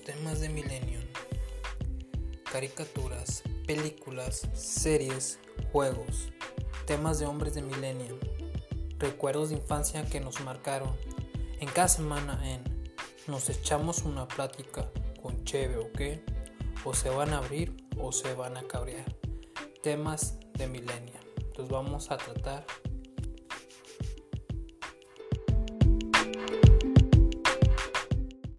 temas de Millennium. Caricaturas, películas, series, juegos, temas de hombres de Millennium, recuerdos de infancia que nos marcaron. En cada semana en Nos echamos una plática con Cheve o qué, o se van a abrir o se van a cabrear. Temas de Millennium. Los vamos a tratar